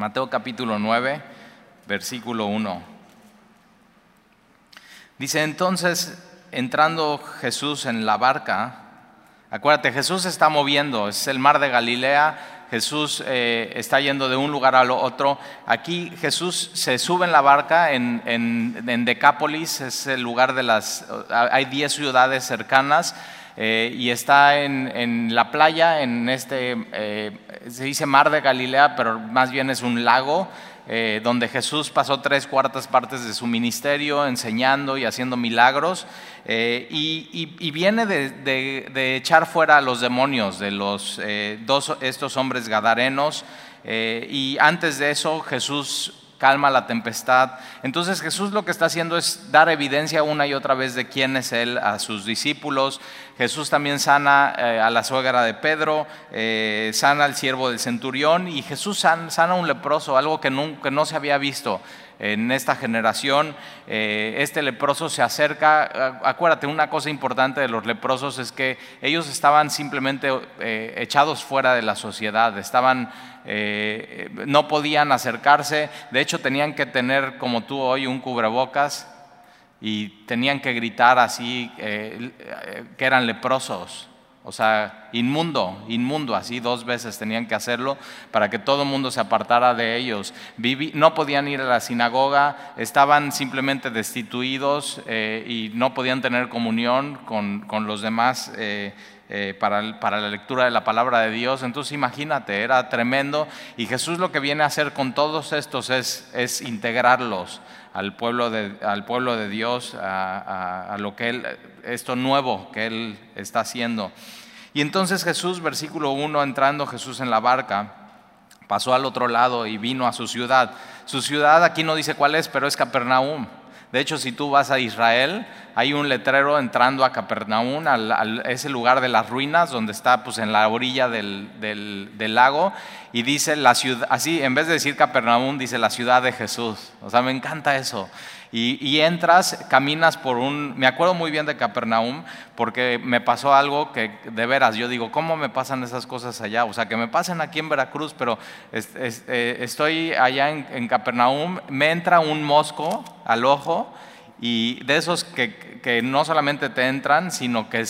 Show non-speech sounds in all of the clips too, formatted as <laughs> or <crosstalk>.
Mateo capítulo 9, versículo 1. Dice entonces, entrando Jesús en la barca, acuérdate, Jesús está moviendo, es el mar de Galilea, Jesús eh, está yendo de un lugar al otro. Aquí Jesús se sube en la barca en, en, Decápolis, es el lugar de las, hay 10 ciudades cercanas. Eh, y está en, en, la playa, en este, eh, se dice mar de Galilea, pero más bien es un lago, eh, donde Jesús pasó tres cuartas partes de su ministerio enseñando y haciendo milagros, y, viene de, echar fuera a los demonios de los dos, estos hombres gadarenos, y antes de eso Jesús calma la tempestad. Entonces Jesús lo que está haciendo es dar evidencia una y otra vez de quién es Él a sus discípulos. Jesús también sana eh, a la suegra de Pedro, eh, sana al siervo del centurión y Jesús sana, a un leproso, algo que no se había visto en esta generación. Eh, este leproso se acerca, acuérdate, una cosa importante de los leprosos es que ellos estaban simplemente echados fuera de la sociedad, estaban, eh, no podían acercarse, de hecho tenían que tener como tú hoy un cubrebocas y tenían que gritar así que eran leprosos. O sea, inmundo, inmundo, así dos veces tenían que hacerlo para que todo el mundo se apartara de ellos. no podían ir a la sinagoga, estaban simplemente destituidos eh, y no podían tener comunión con, los demás eh, eh, para, la lectura de la palabra de Dios. Entonces imagínate, era tremendo. Y Jesús lo que viene a hacer con todos estos es, integrarlos al pueblo de, al pueblo de Dios, a, a lo que Él, esto nuevo que Él está haciendo. Y entonces Jesús, versículo 1, entrando Jesús en la barca, pasó al otro lado y vino a su ciudad. Su ciudad aquí no dice cuál es, pero es Capernaum. De hecho, si tú vas a Israel, hay un letrero entrando a Capernaum, a ese lugar de las ruinas, donde está pues, en la orilla del, del, lago, y dice la ciudad, así, en vez de decir Capernaum, dice la ciudad de Jesús. O sea, me encanta eso. Y, entras, caminas por un... Me acuerdo muy bien de Capernaum porque me pasó algo que de veras, yo digo, ¿cómo me pasan esas cosas allá? O sea, que me pasen aquí en Veracruz, pero eh, estoy allá en Capernaum, me entra un mosco al ojo y de esos que, no solamente te entran, sino que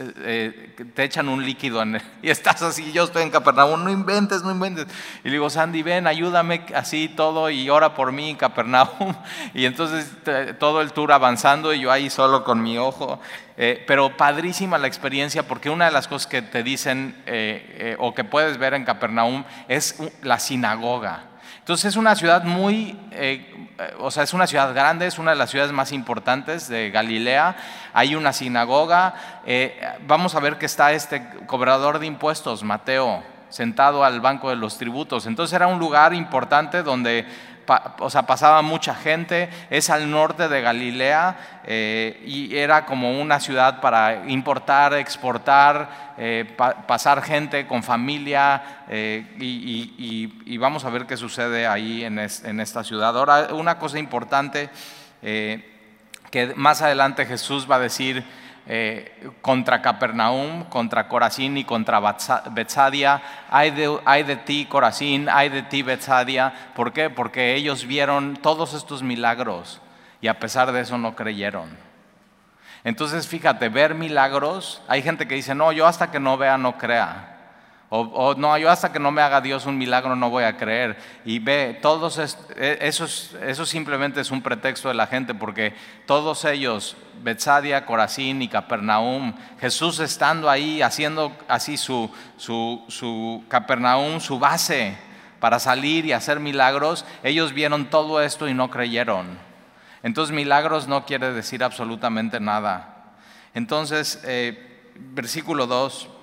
eh, te echan un líquido en <laughs> y estás así, yo estoy en Capernaum, no inventes, no inventes. Y le digo, Sandy, ven, ayúdame así todo y ora por mí en Capernaum. <laughs> Y entonces todo el tour avanzando y yo ahí solo con mi ojo. Eh, pero padrísima la experiencia porque una de las cosas que te dicen eh, o que puedes ver en Capernaum es la sinagoga. Entonces es una ciudad muy, eh, o sea, es una ciudad grande, es una de las ciudades más importantes de Galilea. Hay una sinagoga. Eh, vamos a ver que está este cobrador de impuestos, Mateo, sentado al banco de los tributos. Entonces era un lugar importante donde o sea, pasaba mucha gente, es al norte de Galilea eh, y era como una ciudad para importar, exportar, eh, pasar gente con familia eh, y, vamos a ver qué sucede ahí en, en esta ciudad. Ahora, una cosa importante que más adelante Jesús va a decir, eh, contra Capernaum, contra Corazín y contra Betsadia. Hay de, ti, Corazín, hay de ti, Betsadia. ¿Por qué? Porque ellos vieron todos estos milagros y a pesar de eso no creyeron. Entonces, fíjate, ver milagros, hay gente que dice, no, yo hasta que no vea no crea. O, no, yo hasta que no me haga Dios un milagro no voy a creer. Y ve, todos e, eso, simplemente es un pretexto de la gente porque todos ellos, Betsadia, Corazín y Capernaum, Jesús estando ahí haciendo así su, su, su Capernaum, su base para salir y hacer milagros, ellos vieron todo esto y no creyeron. Entonces milagros no quiere decir absolutamente nada. Entonces, eh, versículo 2.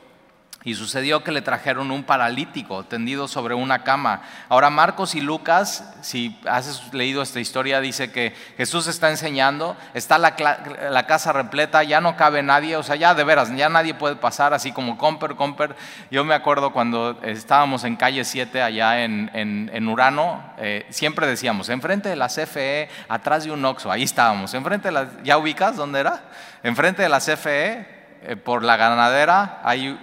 Y sucedió que le trajeron un paralítico tendido sobre una cama. Ahora Marcos y Lucas, si has leído esta historia, dice que Jesús está enseñando, está la, casa repleta, ya no cabe nadie, o sea, ya de veras, ya nadie puede pasar, así como Comper, Comper. Yo me acuerdo cuando estábamos en calle 7 allá en, Urano, eh, siempre decíamos, enfrente de la CFE, atrás de un Oxxo, ahí estábamos, enfrente de la, ¿ya ubicas dónde era? Enfrente de la CFE, por la ganadera hay,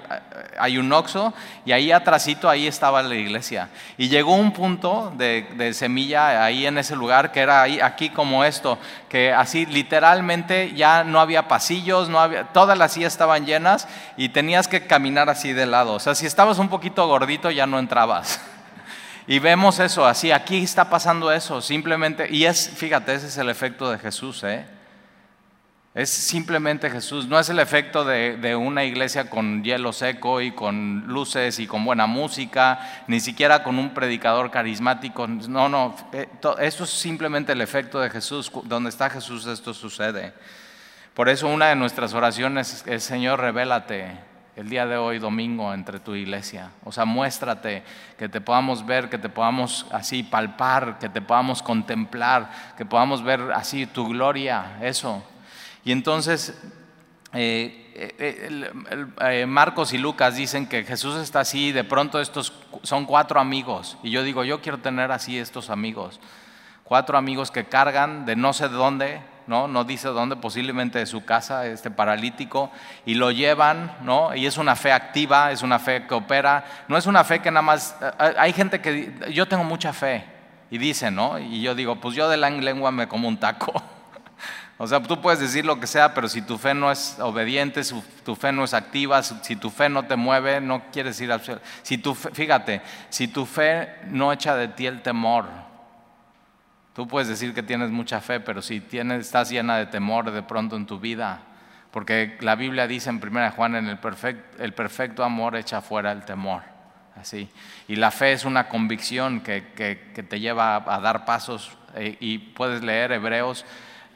hay un oxo y ahí atrásito ahí estaba la iglesia. Y llegó un punto de, semilla ahí en ese lugar que era ahí, aquí como esto, que así literalmente ya no había pasillos, no había, todas las sillas estaban llenas y tenías que caminar así de lado. O sea, si estabas un poquito gordito ya no entrabas. <laughs> Y vemos eso, así, aquí está pasando eso, simplemente, y es, fíjate, ese es el efecto de Jesús, ¿eh? Es simplemente Jesús, no es el efecto de, una iglesia con hielo seco y con luces y con buena música, ni siquiera con un predicador carismático. No, no, eh, esto es simplemente el efecto de Jesús. Donde está Jesús esto sucede. Por eso una de nuestras oraciones es, Señor, revélate el día de hoy, domingo, entre tu iglesia. O sea, muéstrate, que te podamos ver, que te podamos así palpar, que te podamos contemplar, que podamos ver así tu gloria, eso. Y entonces eh, eh, eh, Marcos y Lucas dicen que Jesús está así, de pronto estos son cuatro amigos. Y yo digo, yo quiero tener así estos amigos. Cuatro amigos que cargan de no sé dónde, ¿no? No dice dónde, posiblemente de su casa, este paralítico, y lo llevan, ¿no? Y es una fe activa, es una fe que opera. No es una fe que nada más. Hay gente que. Yo tengo mucha fe, y dicen, ¿no? Y yo digo, pues yo de la lengua me como un taco. <laughs> O sea, tú puedes decir lo que sea, pero si tu fe no es obediente, si tu fe no es activa, si tu fe no te mueve, no quiere decir si tu fíjate, si tu fe no echa de ti el temor, tú puedes decir que tienes mucha fe, pero si tienes, estás llena de temor de pronto en tu vida, porque la Biblia dice en 1 Juan, en el perfecto, el perfecto amor echa fuera el temor. Así. Y la fe es una convicción que, te lleva a, dar pasos eh, y puedes leer Hebreos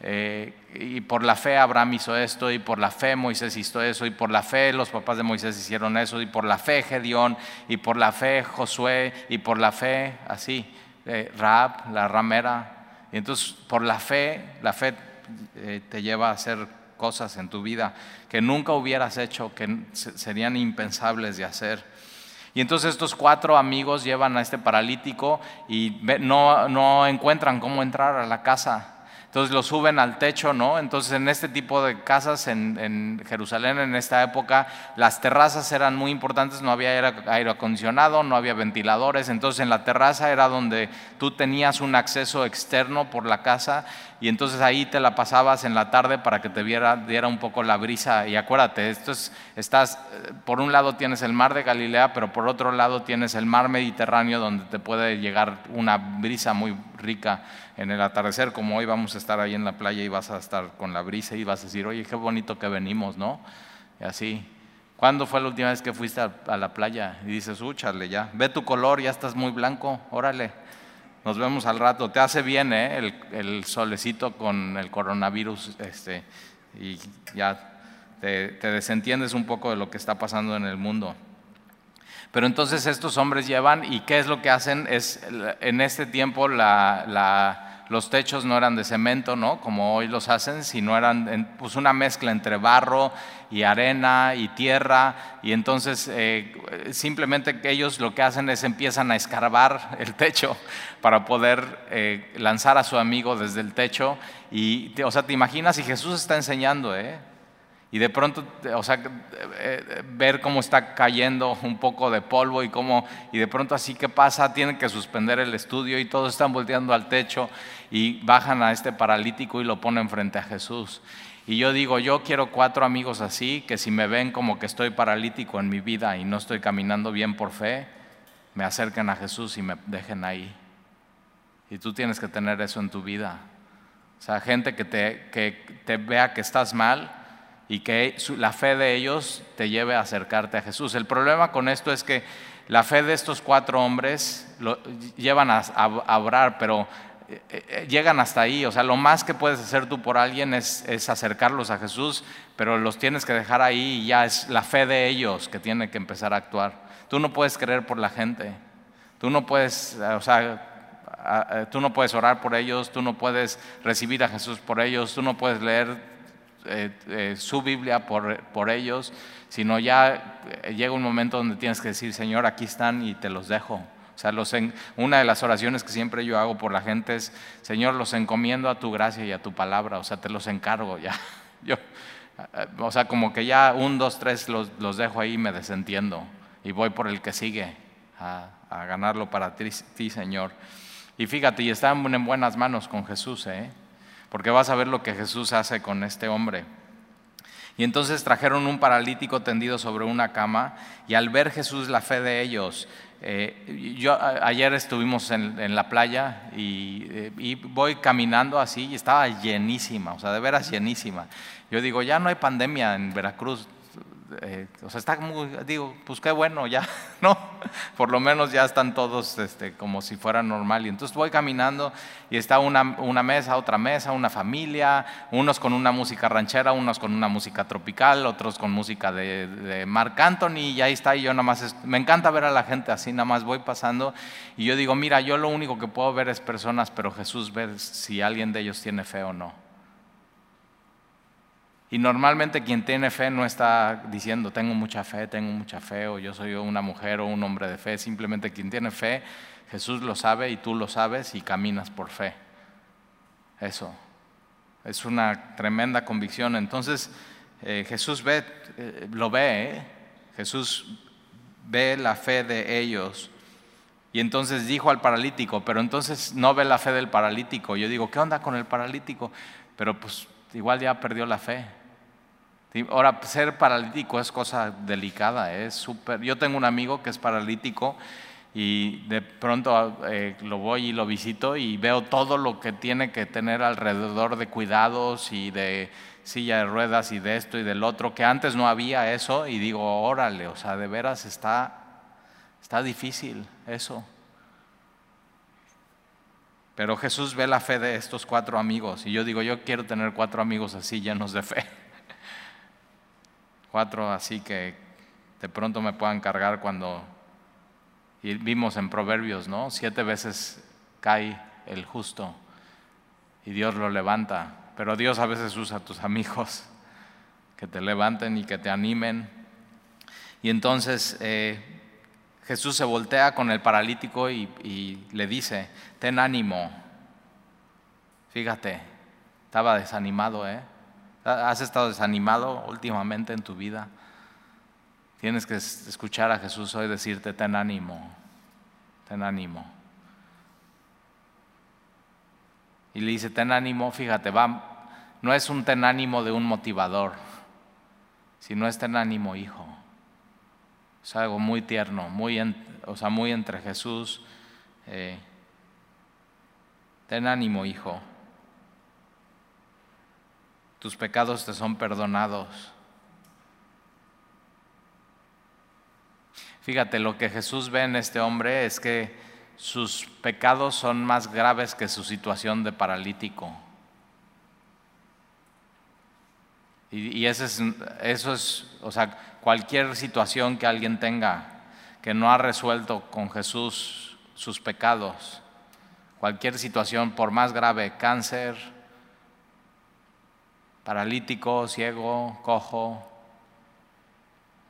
eh, y por la fe Abraham hizo esto, y por la fe Moisés hizo eso, y por la fe los papás de Moisés hicieron eso, y por la fe Gedeón, y por la fe Josué, y por la fe así, eh, Raab, la ramera. Y entonces por la fe, la fe eh, te lleva a hacer cosas en tu vida que nunca hubieras hecho, que serían impensables de hacer. Y entonces estos cuatro amigos llevan a este paralítico y no, no encuentran cómo entrar a la casa entonces lo suben al techo, ¿no? Entonces en este tipo de casas en, Jerusalén en esta época, las terrazas eran muy importantes, no había aire acondicionado, no había ventiladores, entonces en la terraza era donde tú tenías un acceso externo por la casa y entonces ahí te la pasabas en la tarde para que te viera, diera un poco la brisa. Y acuérdate, esto es, estás, por un lado tienes el mar de Galilea, pero por otro lado tienes el mar Mediterráneo donde te puede llegar una brisa muy rica en el atardecer, como hoy vamos a estar ahí en la playa y vas a estar con la brisa y vas a decir, oye, qué bonito que venimos, ¿no? Y así. ¿Cuándo fue la última vez que fuiste a, la playa? Y dices, úchale ya, ve tu color, ya estás muy blanco, órale. Nos vemos al rato. Te hace bien ¿eh? el, solecito con el coronavirus este, y ya te, desentiendes un poco de lo que está pasando en el mundo. Pero entonces estos hombres llevan y qué es lo que hacen es en este tiempo la los techos no eran de cemento, ¿no? Como hoy los hacen, sino eran pues una mezcla entre barro y arena y tierra. Y entonces eh, simplemente ellos lo que hacen es empiezan a escarbar el techo <laughs> para poder eh, lanzar a su amigo desde el techo. Y, o sea, te imaginas, y Jesús está enseñando, ¿eh? Y de pronto, o sea, eh, ver cómo está cayendo un poco de polvo y cómo, y de pronto así que pasa, tienen que suspender el estudio y todos están volteando al techo y bajan a este paralítico y lo ponen frente a Jesús. Y yo digo, yo quiero cuatro amigos así, que si me ven como que estoy paralítico en mi vida y no estoy caminando bien por fe, me acerquen a Jesús y me dejen ahí. Y tú tienes que tener eso en tu vida. O sea, gente que te, que te vea que estás mal y que la fe de ellos te lleve a acercarte a Jesús. El problema con esto es que la fe de estos cuatro hombres llevan a, orar, pero eh, eh, llegan hasta ahí. O sea, lo más que puedes hacer tú por alguien es, es, acercarlos a Jesús, pero los tienes que dejar ahí y ya es la fe de ellos que tiene que empezar a actuar. Tú no puedes creer por la gente. Tú no puedes, o sea, tú no puedes orar por ellos, tú no puedes recibir a Jesús por ellos, tú no puedes leer eh, eh, su Biblia por, por, ellos, sino ya eh, llega un momento donde tienes que decir, Señor, aquí están y te los dejo. O sea, los una de las oraciones que siempre yo hago por la gente es, Señor, los encomiendo a tu gracia y a tu palabra, o sea, te los encargo ya. <laughs> Yo, O sea, como que ya un, dos, tres los, los dejo ahí y me desentiendo y voy por el que sigue a, a ganarlo para ti, ti, Señor. Y fíjate, y están en buenas manos con Jesús, ¿eh? Porque vas a ver lo que Jesús hace con este hombre. Y entonces trajeron un paralítico tendido sobre una cama y al ver Jesús la fe de ellos, eh, yo ayer estuvimos en, la playa y, eh, y, voy caminando así y estaba llenísima, o sea, de veras llenísima. Yo digo, ya no hay pandemia en Veracruz, eh, o sea, está muy, digo, pues qué bueno, ya, <laughs> ¿no? Por lo menos ya están todos este, como si fuera normal. Y entonces voy caminando y está una, una, mesa, otra mesa, una familia, unos con una música ranchera, unos con una música tropical, otros con música de, de Marc Anthony, y ahí está, y yo nada más, me encanta ver a la gente así, nada más voy pasando, y yo digo, mira, yo lo único que puedo ver es personas, pero Jesús ve si alguien de ellos tiene fe o no. Y normalmente quien tiene fe no está diciendo, tengo mucha fe, tengo mucha fe, o yo soy una mujer o un hombre de fe. Simplemente quien tiene fe, Jesús lo sabe y tú lo sabes y caminas por fe. Eso. Es una tremenda convicción. Entonces, eh, Jesús ve, eh, lo ve, ¿eh? Jesús ve la fe de ellos. Y entonces dijo al paralítico, pero entonces no ve la fe del paralítico. Yo digo, ¿qué onda con el paralítico? Pero pues igual ya perdió la fe. Ahora, ser paralítico es cosa delicada, es súper. Yo tengo un amigo que es paralítico y de pronto eh, lo voy y lo visito y veo todo lo que tiene que tener alrededor de cuidados y de silla de ruedas y de esto y del otro, que antes no había eso y digo, órale, o sea, de veras está, está difícil eso. Pero Jesús ve la fe de estos cuatro amigos y yo digo, yo quiero tener cuatro amigos así llenos de fe. Cuatro así que de pronto me puedan cargar cuando vimos en Proverbios, ¿no? Siete veces cae el justo y Dios lo levanta. Pero Dios a veces usa a tus amigos que te levanten y que te animen. Y entonces eh, Jesús se voltea con el paralítico y, le dice, ten ánimo. Fíjate, estaba desanimado, ¿eh? ¿Has estado desanimado últimamente en tu vida? Tienes que escuchar a Jesús hoy decirte, ten ánimo, ten ánimo. Y le dice, ten ánimo, fíjate, va, no es un ten ánimo de un motivador, sino es ten ánimo, hijo. Es algo muy tierno, muy, o sea, muy entre Jesús. Eh, ten ánimo, hijo. Tus pecados te son perdonados. Fíjate, lo que Jesús ve en este hombre es que sus pecados son más graves que su situación de paralítico. Y, y eso, es, eso es, o sea, cualquier situación que alguien tenga que no ha resuelto con Jesús sus pecados, cualquier situación, por más grave, cáncer, paralítico, ciego, cojo,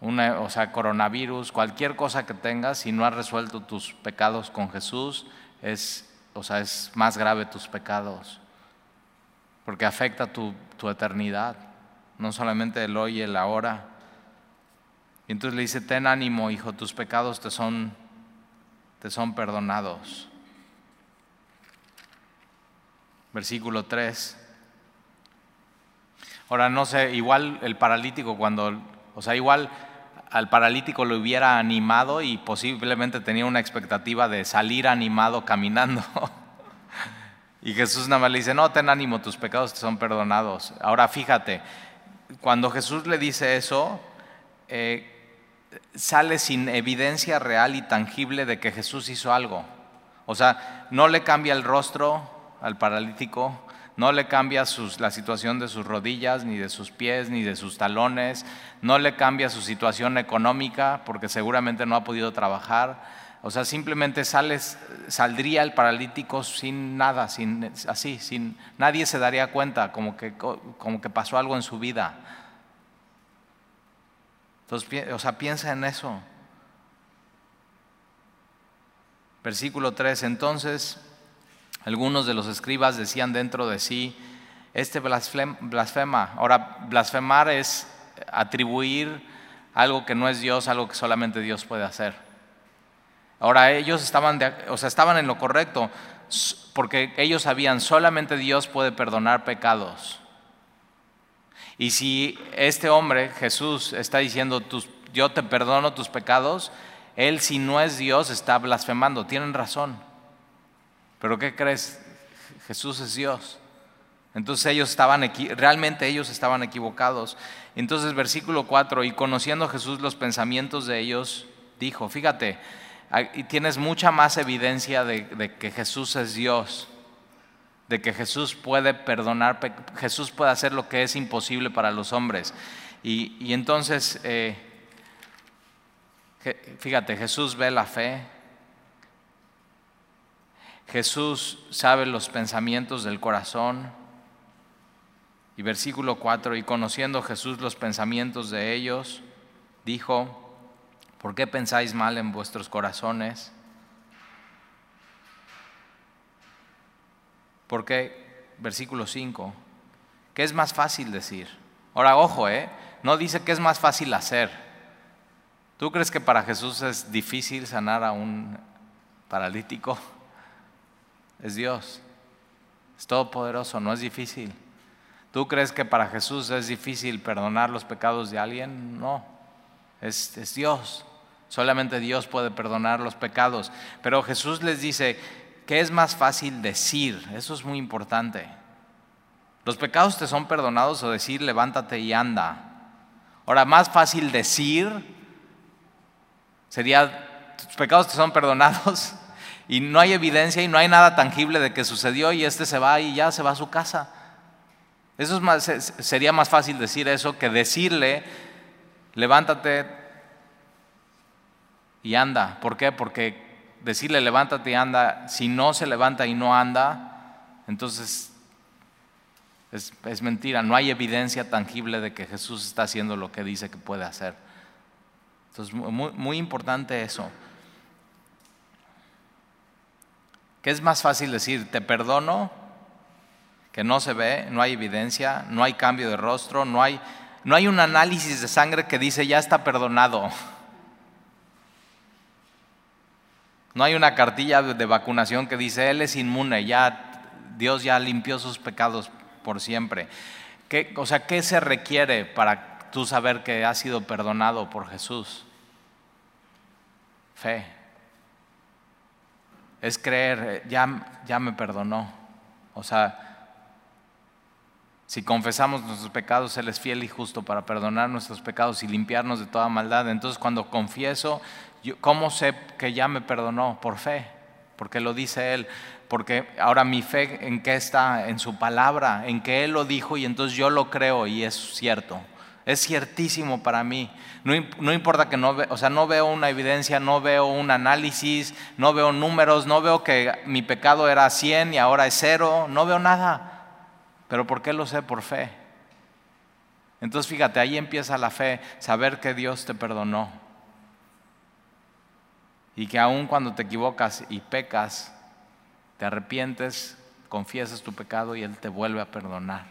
una, o sea, coronavirus, cualquier cosa que tengas, si no has resuelto tus pecados con Jesús, es, o sea, es más grave tus pecados, porque afecta tu, tu eternidad, no solamente el hoy y el ahora. Y entonces le dice, ten ánimo, hijo, tus pecados te son, te son perdonados. Versículo 3. Ahora no sé, igual el paralítico cuando, o sea, igual al paralítico lo hubiera animado y posiblemente tenía una expectativa de salir animado caminando. <laughs> y Jesús nada más le dice, no, ten ánimo, tus pecados te son perdonados. Ahora fíjate, cuando Jesús le dice eso, eh, sale sin evidencia real y tangible de que Jesús hizo algo. O sea, no le cambia el rostro al paralítico, no le cambia la situación de sus rodillas, ni de sus pies, ni de sus talones, no le cambia su situación económica, porque seguramente no ha podido trabajar. O sea, simplemente sales, saldría el paralítico sin nada, sin, así, sin, nadie se daría cuenta, como que, como que pasó algo en su vida. Entonces, o sea, piensa en eso. Versículo 3, entonces algunos de los escribas decían dentro de sí, este blasfema. Ahora, blasfemar es atribuir algo que no es Dios, algo que solamente Dios puede hacer. Ahora, ellos estaban, o sea, estaban en lo correcto, porque ellos sabían, solamente Dios puede perdonar pecados. Y si este hombre, Jesús, está diciendo, yo te perdono tus pecados, él si no es Dios está blasfemando, tienen razón. Pero ¿qué crees? Jesús es Dios. Entonces ellos estaban, realmente ellos estaban equivocados. Entonces versículo 4, y conociendo Jesús los pensamientos de ellos, dijo, fíjate, y tienes mucha más evidencia de, que Jesús es Dios, de que Jesús puede perdonar, Jesús puede hacer lo que es imposible para los hombres. Y, entonces, eh, fíjate, Jesús ve la fe, Jesús sabe los pensamientos del corazón. Y versículo 4, y conociendo Jesús los pensamientos de ellos, dijo, ¿por qué pensáis mal en vuestros corazones? Porque, versículo 5, ¿qué es más fácil decir? Ahora, ojo, ¿eh? no dice que es más fácil hacer. ¿Tú crees que para Jesús es difícil sanar a un paralítico? es Dios. Es todopoderoso, no es difícil. ¿Tú crees que para Jesús es difícil perdonar los pecados de alguien? No, es, es Dios. Solamente Dios puede perdonar los pecados. Pero Jesús les dice, ¿qué es más fácil decir? Eso es muy importante. Los pecados te son perdonados o decir, levántate y anda. Ahora, más fácil decir sería, tus pecados te son perdonados <laughs> y no hay evidencia y no hay nada tangible de que sucedió y este se va y ya se va a su casa. Eso es más, sería más fácil decir eso que decirle, levántate y anda. ¿Por qué? Porque decirle levántate y anda, si no se levanta y no anda, entonces es, mentira. No hay evidencia tangible de que Jesús está haciendo lo que dice que puede hacer. Entonces, muy, muy importante eso. ¿Qué es más fácil decir, te perdono, que no se ve, no hay evidencia, no hay cambio de rostro, no hay, no hay un análisis de sangre que dice, ya está perdonado? No hay una cartilla de vacunación que dice, él es inmune, ya Dios ya limpió sus pecados por siempre. ¿Qué, o sea, ¿qué se requiere para tú saber que has sido perdonado por Jesús? Fe es creer, ya, ya me perdonó. O sea, si confesamos nuestros pecados, Él es fiel y justo para perdonar nuestros pecados y limpiarnos de toda maldad. Entonces cuando confieso, ¿cómo sé que ya me perdonó? Por fe, porque lo dice Él. Porque ahora mi fe en qué está, en su palabra, en que Él lo dijo y entonces yo lo creo y es cierto. Es ciertísimo para mí. No, importa que no, ve, o sea, no veo una evidencia, no veo un análisis, no veo números, no veo que mi pecado era 100 y ahora es cero, no veo nada. Pero ¿por qué lo sé? Por fe. Entonces fíjate, ahí empieza la fe, saber que Dios te perdonó. Y que aun cuando te equivocas y pecas, te arrepientes, confiesas tu pecado y Él te vuelve a perdonar.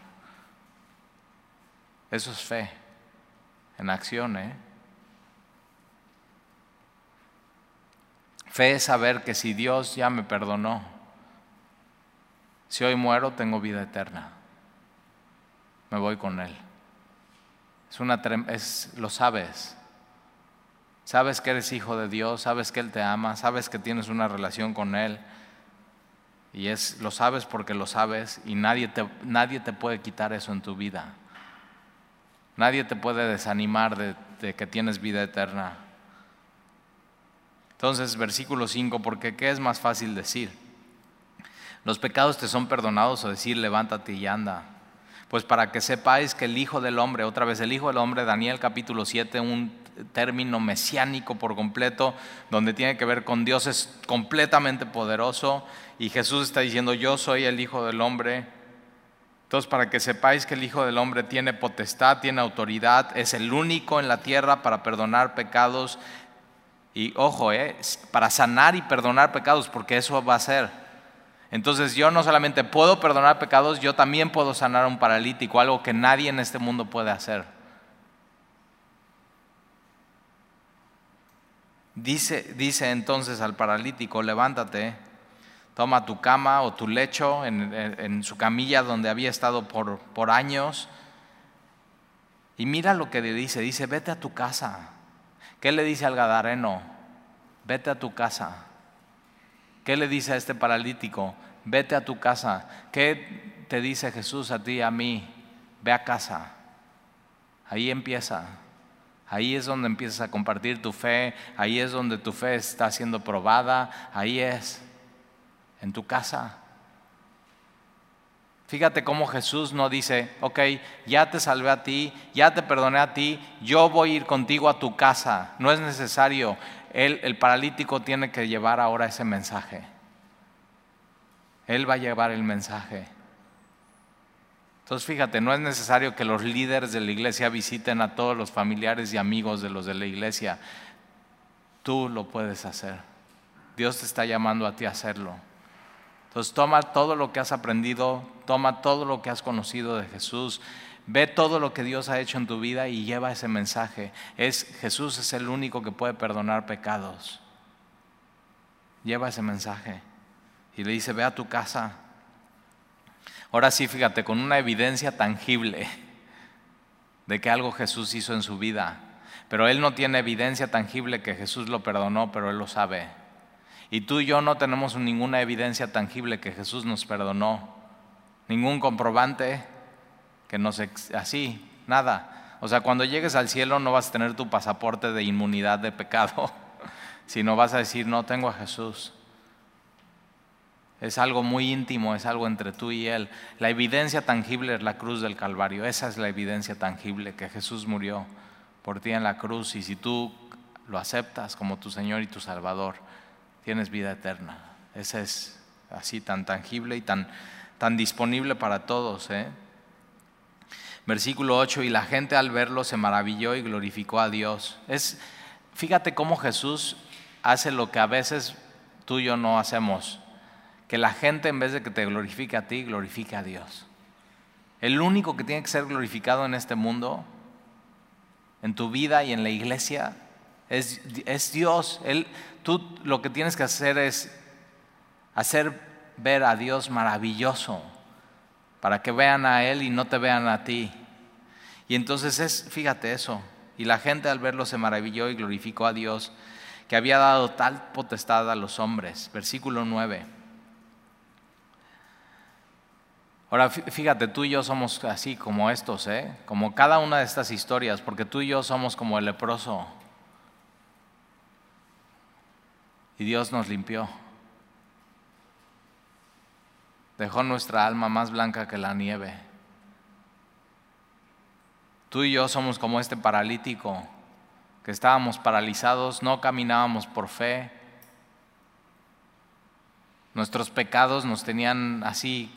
Eso es fe en acción. ¿eh? Fe es saber que si Dios ya me perdonó, si hoy muero tengo vida eterna. Me voy con Él. Es una, es, lo sabes. Sabes que eres hijo de Dios, sabes que Él te ama, sabes que tienes una relación con Él. Y es, lo sabes porque lo sabes y nadie te, nadie te puede quitar eso en tu vida. Nadie te puede desanimar de, que tienes vida eterna. Entonces, versículo 5, porque ¿qué es más fácil decir? Los pecados te son perdonados o decir levántate y anda. Pues para que sepáis que el Hijo del Hombre, otra vez el Hijo del Hombre, Daniel capítulo 7, un término mesiánico por completo, donde tiene que ver con Dios, es completamente poderoso. Y Jesús está diciendo, yo soy el Hijo del Hombre, entonces, para que sepáis que el Hijo del Hombre tiene potestad, tiene autoridad, es el único en la tierra para perdonar pecados. Y ojo, eh, para sanar y perdonar pecados, porque eso va a ser. Entonces yo no solamente puedo perdonar pecados, yo también puedo sanar a un paralítico, algo que nadie en este mundo puede hacer. Dice, dice entonces al paralítico, levántate, toma tu cama o tu lecho en, su camilla donde había estado por, por años y mira lo que le dice, dice, vete a tu casa. ¿Qué le dice al Gadareno? Vete a tu casa. ¿Qué le dice a este paralítico? Vete a tu casa. ¿Qué te dice Jesús a ti, a mí? Ve a casa. Ahí empieza. Ahí es donde empiezas a compartir tu fe, ahí es donde tu fe está siendo probada, ahí es, en tu casa. Fíjate cómo Jesús no dice, ok, ya te salvé a ti, ya te perdoné a ti, yo voy a ir contigo a tu casa. No es necesario. Él, el paralítico tiene que llevar ahora ese mensaje. Él va a llevar el mensaje. Entonces fíjate, no es necesario que los líderes de la iglesia visiten a todos los familiares y amigos de los de la iglesia. Tú lo puedes hacer. Dios te está llamando a ti a hacerlo. Entonces toma todo lo que has aprendido, toma todo lo que has conocido de Jesús, ve todo lo que Dios ha hecho en tu vida y lleva ese mensaje. Es Jesús es el único que puede perdonar pecados. Lleva ese mensaje y le dice, ve a tu casa. Ahora sí, fíjate, con una evidencia tangible de que algo Jesús hizo en su vida, pero él no tiene evidencia tangible que Jesús lo perdonó, pero él lo sabe. Y tú y yo no tenemos ninguna evidencia tangible que Jesús nos perdonó, ningún comprobante que nos... así, nada. O sea, cuando llegues al cielo no vas a tener tu pasaporte de inmunidad de pecado, <laughs> sino vas a decir, no tengo a Jesús. Es algo muy íntimo, es algo entre tú y Él. La evidencia tangible es la cruz del Calvario. Esa es la evidencia tangible, que Jesús murió por ti en la cruz. Y si tú lo aceptas como tu Señor y tu Salvador, tienes vida eterna. Ese es así tan tangible y tan, tan disponible para todos. ¿eh? Versículo 8, y la gente al verlo se maravilló y glorificó a Dios. Es, fíjate cómo Jesús hace lo que a veces tú y yo no hacemos, que la gente en vez de que te glorifique a ti, glorifique a Dios. El único que tiene que ser glorificado en este mundo, en tu vida y en la iglesia, es, es Dios. Él, tú lo que tienes que hacer es hacer ver a Dios maravilloso para que vean a Él y no te vean a ti. Y entonces es, fíjate eso, y la gente al verlo se maravilló y glorificó a Dios que había dado tal potestad a los hombres. Versículo 9. Ahora fíjate, tú y yo somos así como estos, ¿eh? como cada una de estas historias, porque tú y yo somos como el leproso. y Dios nos limpió. Dejó nuestra alma más blanca que la nieve. Tú y yo somos como este paralítico, que estábamos paralizados, no caminábamos por fe. Nuestros pecados nos tenían así,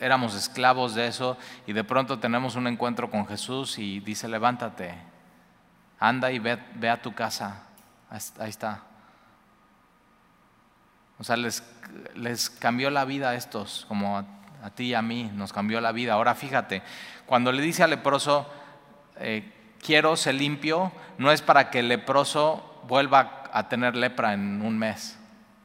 éramos esclavos de eso y de pronto tenemos un encuentro con Jesús y dice, levántate, anda y ve, a tu casa. Ahí está. O sea, les, cambió la vida a estos, como a, ti y a mí, nos cambió la vida. Ahora fíjate, cuando le dice al leproso, eh, quiero ser limpio, no es para que el leproso vuelva a tener lepra en un mes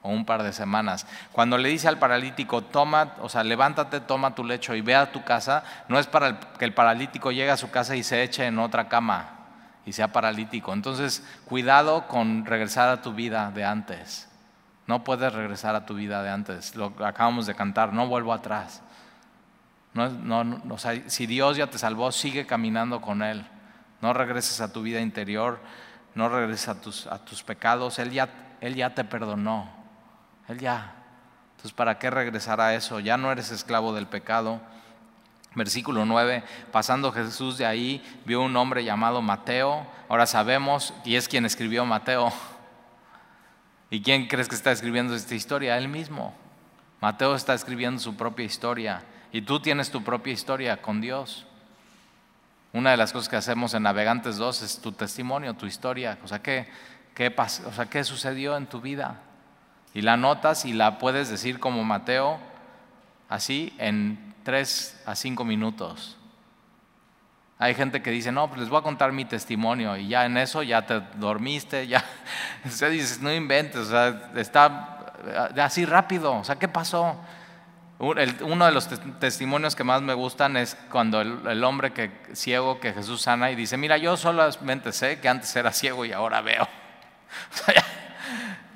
o un par de semanas. Cuando le dice al paralítico, toma, o sea, levántate, toma tu lecho y ve a tu casa, no es para que el paralítico llegue a su casa y se eche en otra cama y sea paralítico. Entonces, cuidado con regresar a tu vida de antes. No puedes regresar a tu vida de antes. Lo acabamos de cantar, no vuelvo atrás. No, si Dios ya te salvó, sigue caminando con Él. No regreses a tu vida interior, no regreses a tus, a tus pecados. Él ya, Él ya te perdonó. Él ya. Entonces, ¿para qué regresar a eso? Ya no eres esclavo del pecado. Versículo 9, pasando Jesús de ahí, vio un hombre llamado Mateo. Ahora sabemos, y es quien escribió Mateo, ¿Y quién crees que está escribiendo esta historia? Él mismo. Mateo está escribiendo su propia historia y tú tienes tu propia historia con Dios. Una de las cosas que hacemos en Navegantes 2 es tu testimonio, tu historia. O sea, ¿qué, qué, o sea, ¿qué sucedió en tu vida? y la notas y la puedes decir como Mateo, así, en tres a cinco minutos. Hay gente que dice, no, pues les voy a contar mi testimonio y ya en eso ya te dormiste, ya, <laughs> o sea, no inventes, o sea, está eh, así rápido, o sea, ¿qué pasó? Uno de los testimonios que más me gustan es cuando el, hombre que, ciego que Jesús sana y dice, mira, yo solamente sé que antes era ciego y ahora veo. <laughs>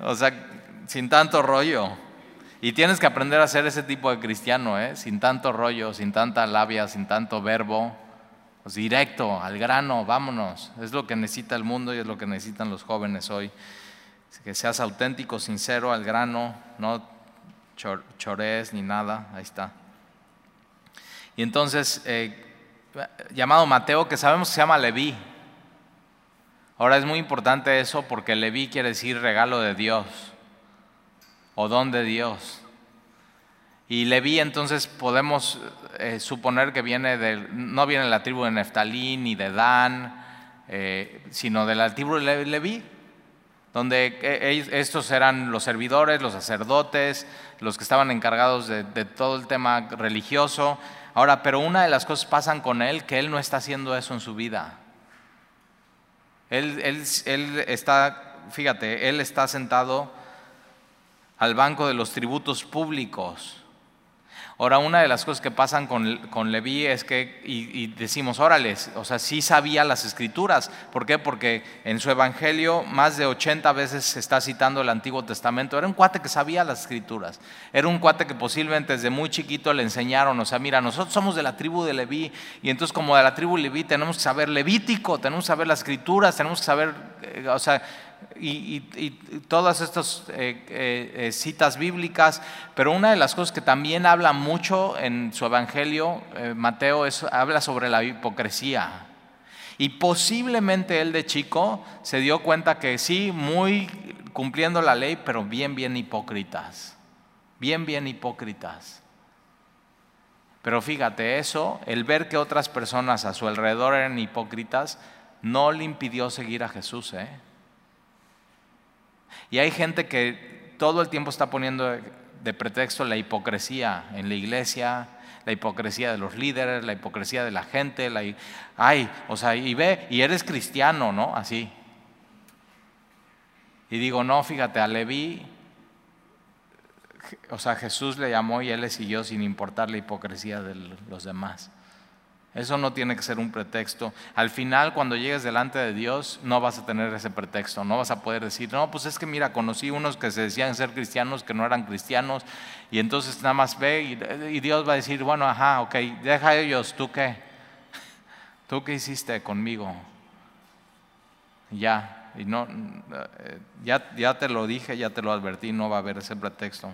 O sea, sin tanto rollo. Y tienes que aprender a ser ese tipo de cristiano, ¿eh? sin tanto rollo, sin tanta labia, sin tanto verbo. Pues directo, al grano, vámonos. Es lo que necesita el mundo y es lo que necesitan los jóvenes hoy. Que seas auténtico, sincero, al grano, no chores ni nada, ahí está. Y entonces, eh, llamado Mateo, que sabemos que se llama Leví. Ahora es muy importante eso porque Leví quiere decir regalo de Dios o don de Dios. Y Leví entonces podemos eh, suponer que viene del, no viene de la tribu de Neftalí ni de Dan, eh, sino de la tribu de Leví, donde estos eran los servidores, los sacerdotes, los que estaban encargados de, todo el tema religioso. Ahora, pero una de las cosas pasan con él, que él no está haciendo eso en su vida. Él, él está, fíjate, él está sentado al banco de los tributos públicos. Ahora, una de las cosas que pasan con, con Leví es que, y, decimos, órales, o sea, sí sabía las escrituras. ¿Por qué? Porque en su evangelio más de 80 veces se está citando el Antiguo Testamento. Era un cuate que sabía las escrituras. Era un cuate que posiblemente desde muy chiquito le enseñaron, o sea, mira, nosotros somos de la tribu de Leví, y entonces como de la tribu Leví tenemos que saber levítico, tenemos que saber las escrituras, tenemos que saber, eh, o sea, y, todas estas eh, eh, eh, citas bíblicas, pero una de las cosas que también habla mucho en su evangelio, Mateo, es, habla sobre la hipocresía. Y posiblemente él de chico se dio cuenta que sí, muy cumpliendo la ley, pero bien, bien hipócritas. Bien, bien hipócritas. Pero fíjate, eso, el ver que otras personas a su alrededor eran hipócritas, no le impidió seguir a Jesús. ¿eh? Y hay gente que todo el tiempo está poniendo de pretexto la hipocresía en la iglesia, la hipocresía de los líderes, la hipocresía de la gente, ay, o sea, y ve, y eres cristiano, ¿no? Así. Y digo, no, fíjate, a Leví, o sea, Jesús le llamó y él le siguió sin importar la hipocresía de los demás. Eso no tiene que ser un pretexto. Al final, cuando llegues delante de Dios, no vas a tener ese pretexto. No vas a poder decir, no, pues es que mira, conocí unos que se decían ser cristianos que no eran cristianos. Y entonces nada más ve y, Dios va a decir, bueno, ajá, ok, deja a ellos, ¿tú qué? <laughs> ¿Tú qué hiciste conmigo? Ya, y no, eh, ya, ya te lo dije, ya te lo advertí, no va a haber ese pretexto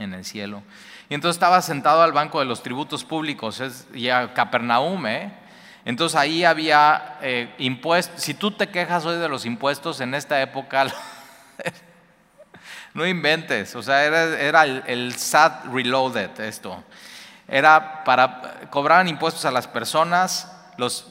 en el cielo. Y entonces estaba sentado al banco de los tributos públicos, es ya Capernaum, ¿eh? Entonces ahí había eh, impuestos. Si tú te quejas hoy de los impuestos en esta época, <laughs> no inventes. O sea, era, el, SAT Reloaded esto. Era para, cobraban impuestos a las personas. Los,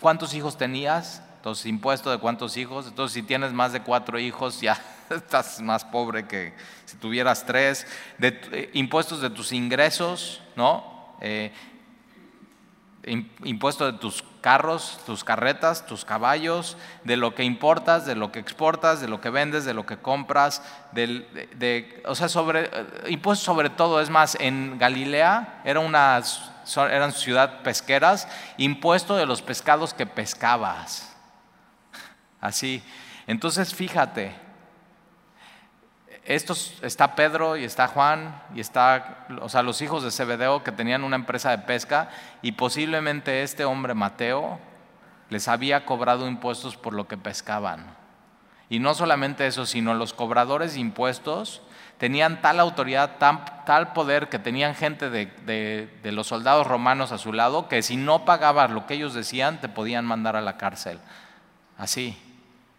¿Cuántos hijos tenías? Entonces, impuesto de cuántos hijos. Entonces, si tienes más de cuatro hijos, ya <laughs> estás más pobre que si tuvieras tres, de, eh, impuestos de tus ingresos, ¿no? Eh, impuestos de tus carros, tus carretas, tus caballos, de lo que importas, de lo que exportas, de lo que vendes, de lo que compras, de, o sea, sobre, eh, impuestos sobre todo, es más, en Galilea era una, eran ciudad pesqueras, impuesto de los pescados que pescabas. <laughs> Así. Entonces, fíjate, estos, está Pedro y está Juan y está, o sea, los hijos de Zebedeo que tenían una empresa de pesca y posiblemente este hombre Mateo les había cobrado impuestos por lo que pescaban. Y no solamente eso, sino los cobradores de impuestos tenían tal autoridad, tal poder que tenían gente de, de los soldados romanos a su lado que si no pagabas lo que ellos decían te podían mandar a la cárcel. Así,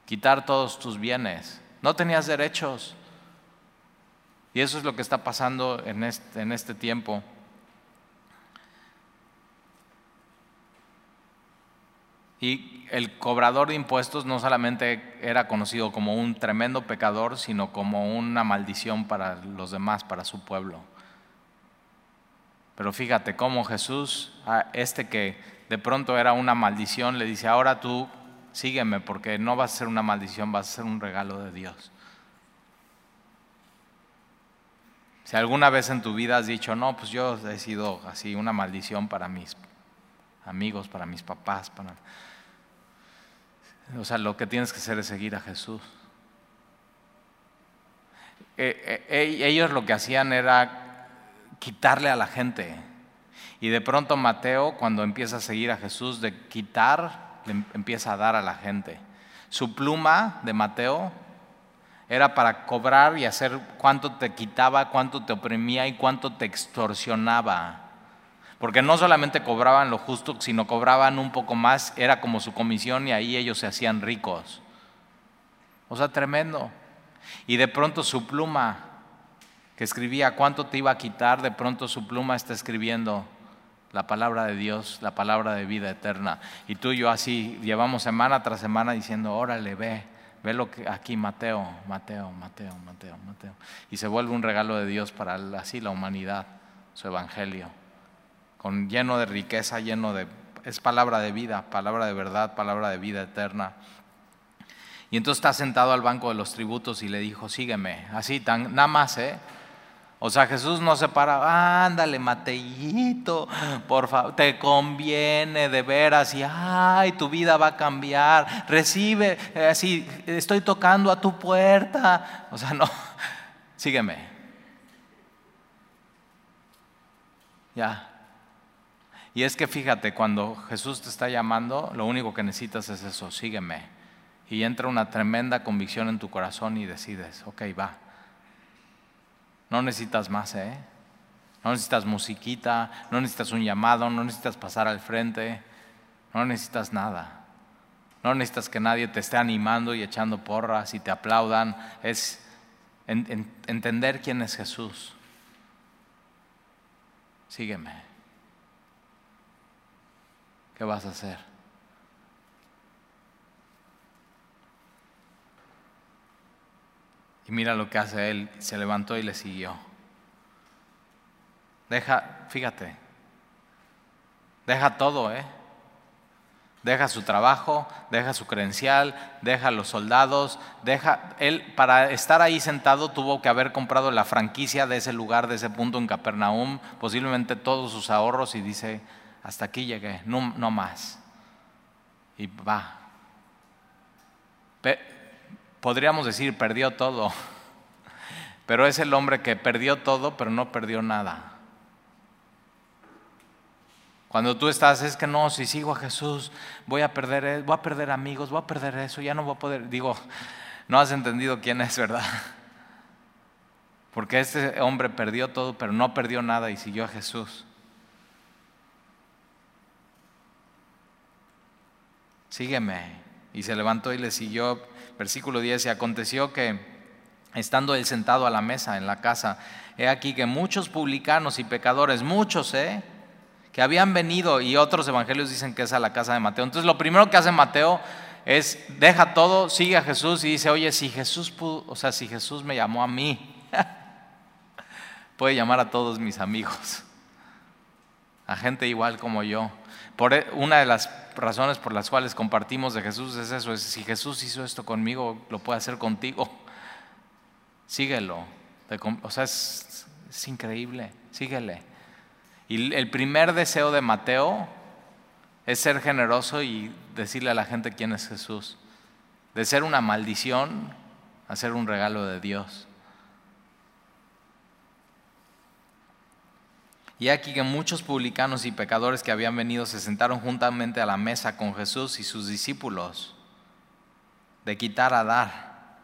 quitar todos tus bienes. No tenías derechos. Y eso es lo que está pasando en este, tiempo. Y el cobrador de impuestos no solamente era conocido como un tremendo pecador, sino como una maldición para los demás, para su pueblo. Pero fíjate cómo Jesús, a este que de pronto era una maldición, le dice, ahora tú sígueme porque no vas a ser una maldición, vas a ser un regalo de Dios. Si alguna vez en tu vida has dicho, no, pues yo he sido así una maldición para mis amigos, para mis papás, para... O sea, lo que tienes que hacer es seguir a Jesús. Eh, eh, ellos lo que hacían era quitarle a la gente. Y de pronto Mateo, cuando empieza a seguir a Jesús, de quitar, le em-, empieza a dar a la gente. Su pluma de Mateo era para cobrar y hacer cuánto te quitaba, cuánto te oprimía y cuánto te extorsionaba. Porque no solamente cobraban lo justo, sino cobraban un poco más, era como su comisión y ahí ellos se hacían ricos. O sea, tremendo. Y de pronto su pluma que escribía cuánto te iba a quitar, de pronto su pluma está escribiendo la palabra de Dios, la palabra de vida eterna. Y tú y yo así llevamos semana tras semana diciendo, órale, ve, ve lo que aquí Mateo, Mateo, Mateo, Mateo, Mateo. Y se vuelve un regalo de Dios para así la humanidad, su evangelio, con lleno de riqueza, lleno de es palabra de vida, palabra de verdad, palabra de vida eterna. Y entonces está sentado al banco de los tributos y le dijo, sígueme, así tan nada más, ¿eh? O sea, Jesús no se para, ándale, Mateito, por favor, te conviene de veras y ay, tu vida va a cambiar. Recibe, eh, así, estoy tocando a tu puerta. O sea, no, <laughs> sígueme. Ya. Y es que fíjate, cuando Jesús te está llamando, lo único que necesitas es eso, sígueme. Y entra una tremenda convicción en tu corazón y decides, ok, va no necesitas más, ¿eh? No necesitas musiquita, no necesitas un llamado, no necesitas pasar al frente, no necesitas nada. No necesitas que nadie te esté animando y echando porras y te aplaudan. Es entender quién es Jesús. Sígueme. ¿Qué vas a hacer? Y mira lo que hace él, se levantó y le siguió. Deja, fíjate, deja todo, ¿eh? Deja su trabajo, deja su credencial, deja los soldados, deja él para estar ahí sentado tuvo que haber comprado la franquicia de ese lugar, de ese punto en Capernaum, posiblemente todos sus ahorros y dice, hasta aquí llegué, no, no más. Y va podríamos decir, perdió todo. Pero es el hombre que perdió todo, pero no perdió nada. Cuando tú estás, es que no, si sigo a Jesús, voy a perder, e, voy a perder amigos, voy a perder eso, ya no voy a poder. Digo, no has entendido quién es, ¿verdad? Porque este hombre perdió todo, pero no perdió nada y siguió a Jesús. Sígueme. Y se levantó y le siguió Versículo 10, y aconteció que estando él sentado a la mesa en la casa, he aquí que muchos publicanos y pecadores, muchos, ¿eh? que habían venido, y otros evangelios dicen que es a la casa de Mateo. Entonces lo primero que hace Mateo es, deja todo, sigue a Jesús y dice, oye, si Jesús pudo, o sea, si Jesús me llamó a mí, <laughs> puede llamar a todos mis amigos, <laughs> a gente igual como yo. E, una de las razones por las cuales compartimos de Jesús es eso, es si Jesús hizo esto conmigo, lo puede hacer contigo. <laughs> Síguelo. O sea, es, increíble, síguele. Y el primer deseo de Mateo es ser generoso y decirle a la gente quién es Jesús. De ser una maldición a ser un regalo de Dios. Y aquí que muchos publicanos y pecadores que habían venido se sentaron juntamente a la mesa con Jesús y sus discípulos, de quitar a dar.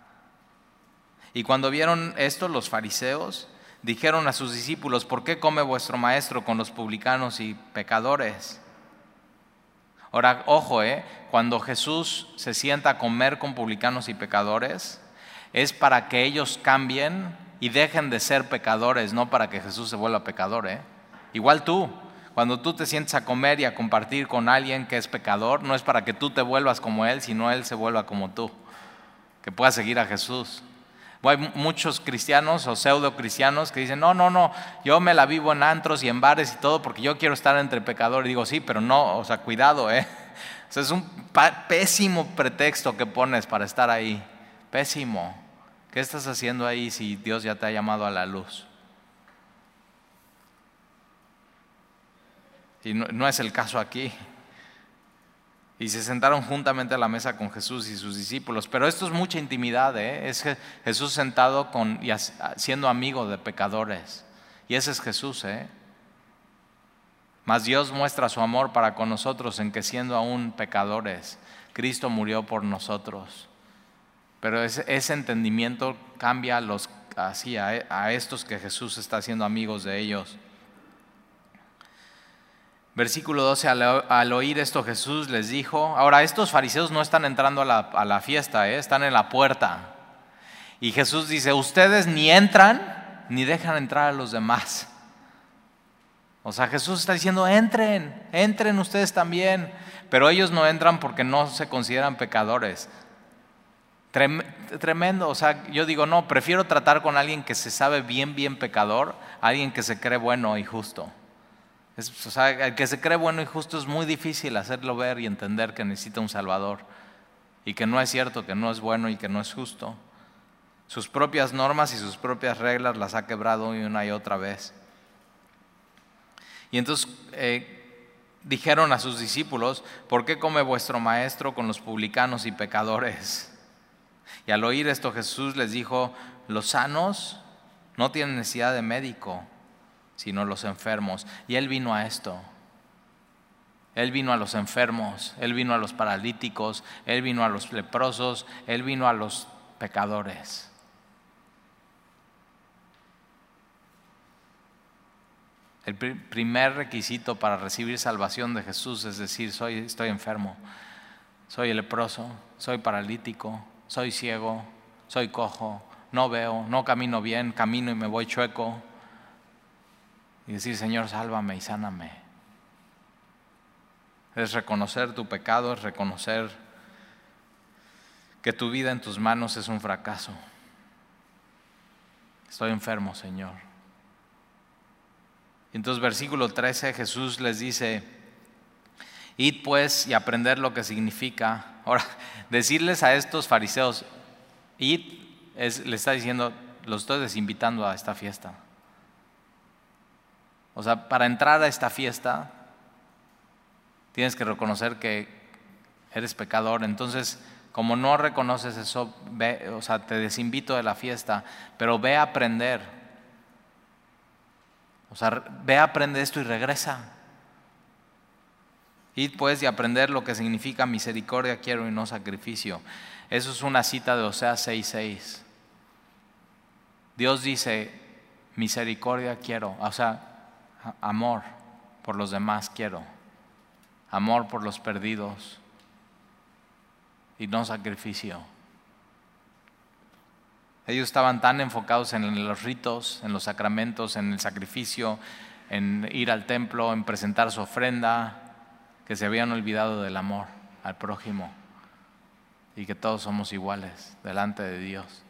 Y cuando vieron esto, los fariseos dijeron a sus discípulos, ¿por qué come vuestro maestro con los publicanos y pecadores? Ahora, ojo, ¿eh? cuando Jesús se sienta a comer con publicanos y pecadores, es para que ellos cambien y dejen de ser pecadores, no para que Jesús se vuelva pecador. ¿eh? Igual tú, Cuando tú te sientes a comer y a compartir con alguien que es pecador, no es para que tú te vuelvas como él, sino él se vuelva como tú, que pueda seguir a Jesús. Hay muchos cristianos o pseudo cristianos que dicen, no, no, no, yo me la vivo en antros y en bares y todo porque yo quiero estar entre pecadores. Y digo, sí, pero no, o sea, cuidado, ¿eh? <laughs> O sea, es un pésimo pretexto que pones para estar ahí. Pésimo. ¿Qué estás haciendo ahí si Dios ya te ha llamado a la luz? Y no, es el caso aquí. Y se sentaron juntamente a la mesa con Jesús y sus discípulos. Pero esto es mucha intimidad, ¿eh? es Jesús sentado con, y siendo amigo de pecadores. Y ese es Jesús. ¿eh? Mas Dios muestra su amor para con nosotros en que siendo aún pecadores, Cristo murió por nosotros. Pero ese, entendimiento cambia los, así, a, a estos que Jesús está haciendo amigos de ellos. Versículo 12, al, oír esto Jesús les dijo, ahora estos fariseos no están entrando a la, fiesta, ¿eh? están en la puerta. Y Jesús dice, ustedes ni entran ni dejan entrar a los demás. O sea, Jesús está diciendo, entren, entren ustedes también. Pero ellos no entran porque no se consideran pecadores. Tremendo, o sea, yo digo, no, prefiero tratar con alguien que se sabe bien, bien pecador, alguien que se cree bueno y justo. El que se cree bueno y justo es muy difícil hacerlo ver y entender que necesita un Salvador y que no es cierto, que no es bueno y que no es justo. Sus propias normas y sus propias reglas las ha quebrado una y otra vez. Y entonces eh, dijeron a sus discípulos, ¿por qué come vuestro maestro con los publicanos y pecadores? Y al oír esto Jesús les dijo, los sanos no tienen necesidad de médico sino los enfermos. Y Él vino a esto. Él vino a los enfermos, Él vino a los paralíticos, Él vino a los leprosos, Él vino a los pecadores. El primer requisito para recibir salvación de Jesús es decir, soy, estoy enfermo, soy leproso, soy paralítico, soy ciego, soy cojo, no veo, no camino bien, camino y me voy chueco y decir, Señor, sálvame y sáname. Es reconocer tu pecado, es reconocer que tu vida en tus manos es un fracaso. Estoy enfermo, Señor. Entonces versículo 13 Jesús les dice, id pues y aprender lo que significa. Ahora, <laughs> decirles a estos fariseos, id, es, le está diciendo, los estoy desinvitando a esta fiesta. O sea, para entrar a esta fiesta tienes que reconocer que eres pecador. Entonces, como no reconoces eso, o sea, te desinvito de la fiesta, pero ve a aprender. O sea, ve a aprender esto y regresa. Y pues de aprender lo que significa misericordia quiero y no sacrificio. Eso es una cita de Oseas 6:6. Dios dice, misericordia quiero. O sea, amor por los demás quiero, amor por los perdidos y no sacrificio. Ellos estaban tan enfocados en los ritos, en los sacramentos, en el sacrificio, en ir al templo, en presentar su ofrenda, que se habían olvidado del amor al prójimo y que todos somos iguales delante de Dios.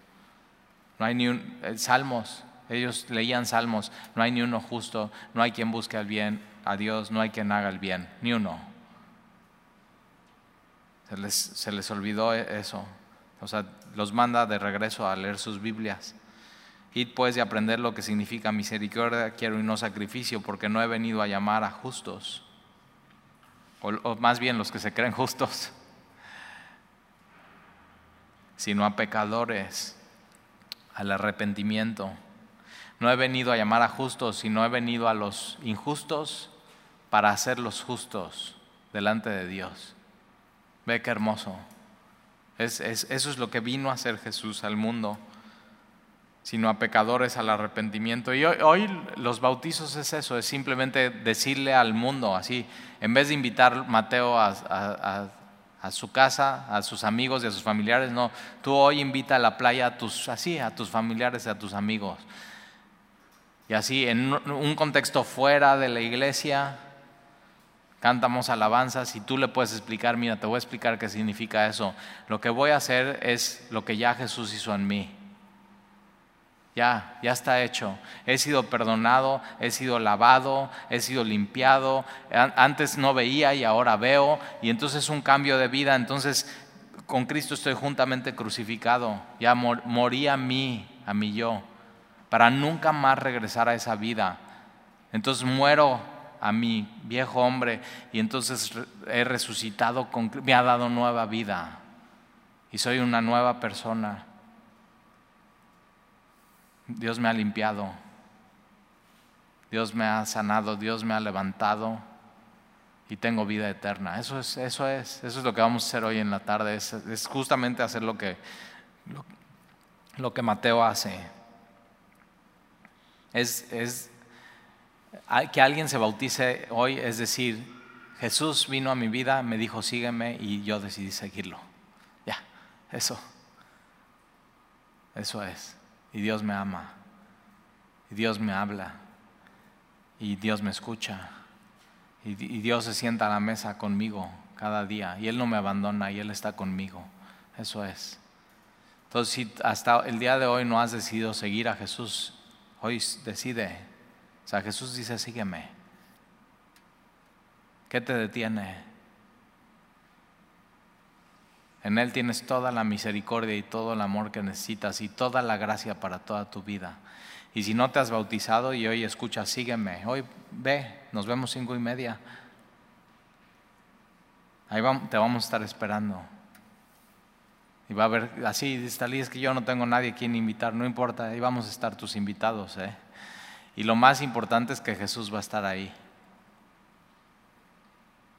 No hay ni un eh, salmos ellos leían salmos, no hay ni uno justo, no hay quien busque al bien, a Dios, no hay quien haga el bien, ni uno. Se les, se les olvidó eso. O sea, los manda de regreso a leer sus Biblias. Id pues de aprender lo que significa misericordia, quiero y no sacrificio, porque no he venido a llamar a justos, o más bien los que se creen justos, sino a pecadores, al arrepentimiento. No he venido a llamar a justos, sino he venido a los injustos para hacerlos justos delante de Dios. Ve qué hermoso. eso es lo que vino a hacer Jesús al mundo, sino a pecadores al arrepentimiento. Y hoy, los bautizos es eso, es simplemente decirle al mundo así, en vez de invitar Mateo a, a su casa, a sus amigos y a sus familiares, no, tú hoy invita a la playa a tus, así, a tus familiares y a tus amigos. Y así, en un contexto fuera de la iglesia, cantamos alabanzas y tú le puedes explicar, mira, te voy a explicar qué significa eso. Lo que voy a hacer es lo que ya Jesús hizo en mí. Ya, ya está hecho. He sido perdonado, he sido lavado, he sido limpiado. Antes no veía y ahora veo. Y entonces es un cambio de vida. Entonces con Cristo estoy juntamente crucificado. Ya morí a mí, a mí yo, para nunca más regresar a esa vida. Entonces muero a mi viejo hombre y entonces he resucitado, me ha dado nueva vida y soy una nueva persona. Dios me ha limpiado, Dios me ha sanado, Dios me ha levantado y tengo vida eterna. Eso es, eso es, eso es lo que vamos a hacer hoy en la tarde, es, justamente hacer lo que, lo, que Mateo hace. Es, es que alguien se bautice hoy es decir, Jesús vino a mi vida, me dijo sígueme y yo decidí seguirlo. Ya, eso. Eso es. Y Dios me ama. Y Dios me habla. Y Dios me escucha. Y, y Dios se sienta a la mesa conmigo cada día. Y Él no me abandona y Él está conmigo. Eso es. Entonces, si hasta el día de hoy no has decidido seguir a Jesús, hoy decide o sea, Jesús dice, sígueme. ¿Qué te detiene? En Él tienes toda la misericordia y todo el amor que necesitas y toda la gracia para toda tu vida. Y si no te has bautizado y hoy escuchas, sígueme. Hoy ve, nos vemos cinco y media. Ahí te vamos a estar esperando. Y va a haber, así, dice es que yo no tengo nadie a quien invitar, no importa, ahí vamos a estar tus invitados. ¿eh? Y lo más importante es que Jesús va a estar ahí.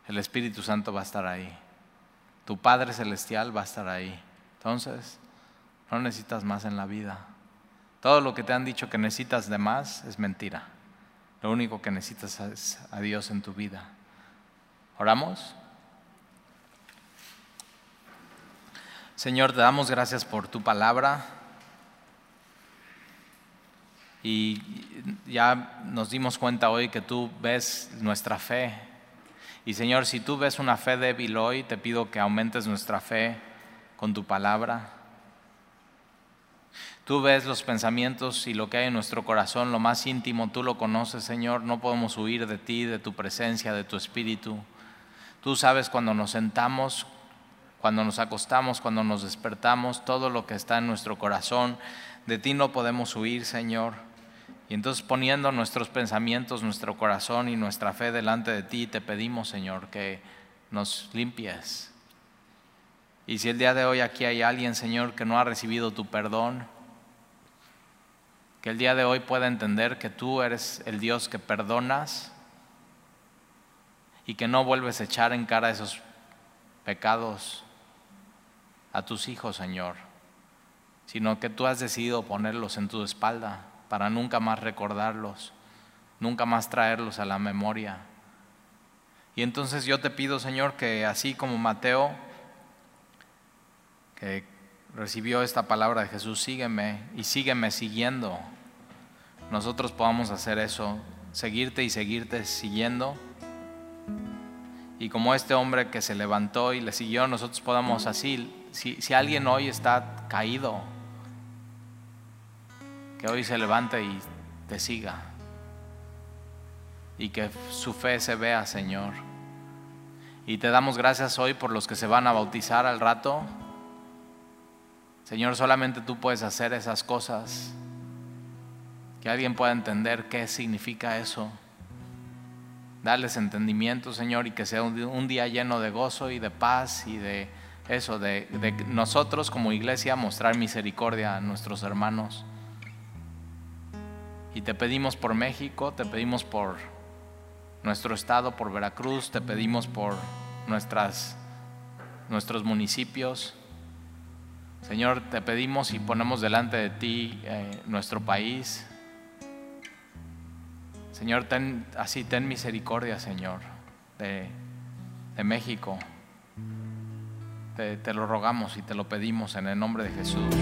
El Espíritu Santo va a estar ahí. Tu Padre Celestial va a estar ahí. Entonces, no necesitas más en la vida. Todo lo que te han dicho que necesitas de más es mentira. Lo único que necesitas es a Dios en tu vida. ¿Oramos? Señor, te damos gracias por tu palabra y ya nos dimos cuenta hoy que tú ves nuestra fe. Y Señor, si tú ves una fe débil hoy, te pido que aumentes nuestra fe con tu palabra. Tú ves los pensamientos y lo que hay en nuestro corazón, lo más íntimo, tú lo conoces, Señor. No podemos huir de ti, de tu presencia, de tu espíritu. Tú sabes cuando nos sentamos, cuando nos acostamos, cuando nos despertamos, todo lo que está en nuestro corazón. De ti no podemos huir, Señor. Y entonces poniendo nuestros pensamientos, nuestro corazón y nuestra fe delante de ti, te pedimos, Señor, que nos limpies. Y si el día de hoy aquí hay alguien, Señor, que no ha recibido tu perdón, que el día de hoy pueda entender que tú eres el Dios que perdonas y que no vuelves a echar en cara esos pecados a tus hijos, Señor, sino que tú has decidido ponerlos en tu espalda para nunca más recordarlos, nunca más traerlos a la memoria. Y entonces yo te pido, Señor, que así como Mateo, que recibió esta palabra de Jesús, sígueme y sígueme siguiendo, nosotros podamos hacer eso, seguirte y seguirte siguiendo. Y como este hombre que se levantó y le siguió, nosotros podamos así, si, si alguien hoy está caído, que hoy se levante y te siga. Y que su fe se vea, Señor. Y te damos gracias hoy por los que se van a bautizar al rato. Señor, solamente tú puedes hacer esas cosas. Que alguien pueda entender qué significa eso. Darles entendimiento, Señor, y que sea un día lleno de gozo y de paz y de eso, de, de nosotros como iglesia mostrar misericordia a nuestros hermanos. Y te pedimos por México, te pedimos por nuestro estado, por Veracruz, te pedimos por nuestras, nuestros municipios. Señor, te pedimos y ponemos delante de ti eh, nuestro país. Señor, ten, así ten misericordia, Señor, de, México. te lo rogamos y te lo pedimos en el nombre de Jesús.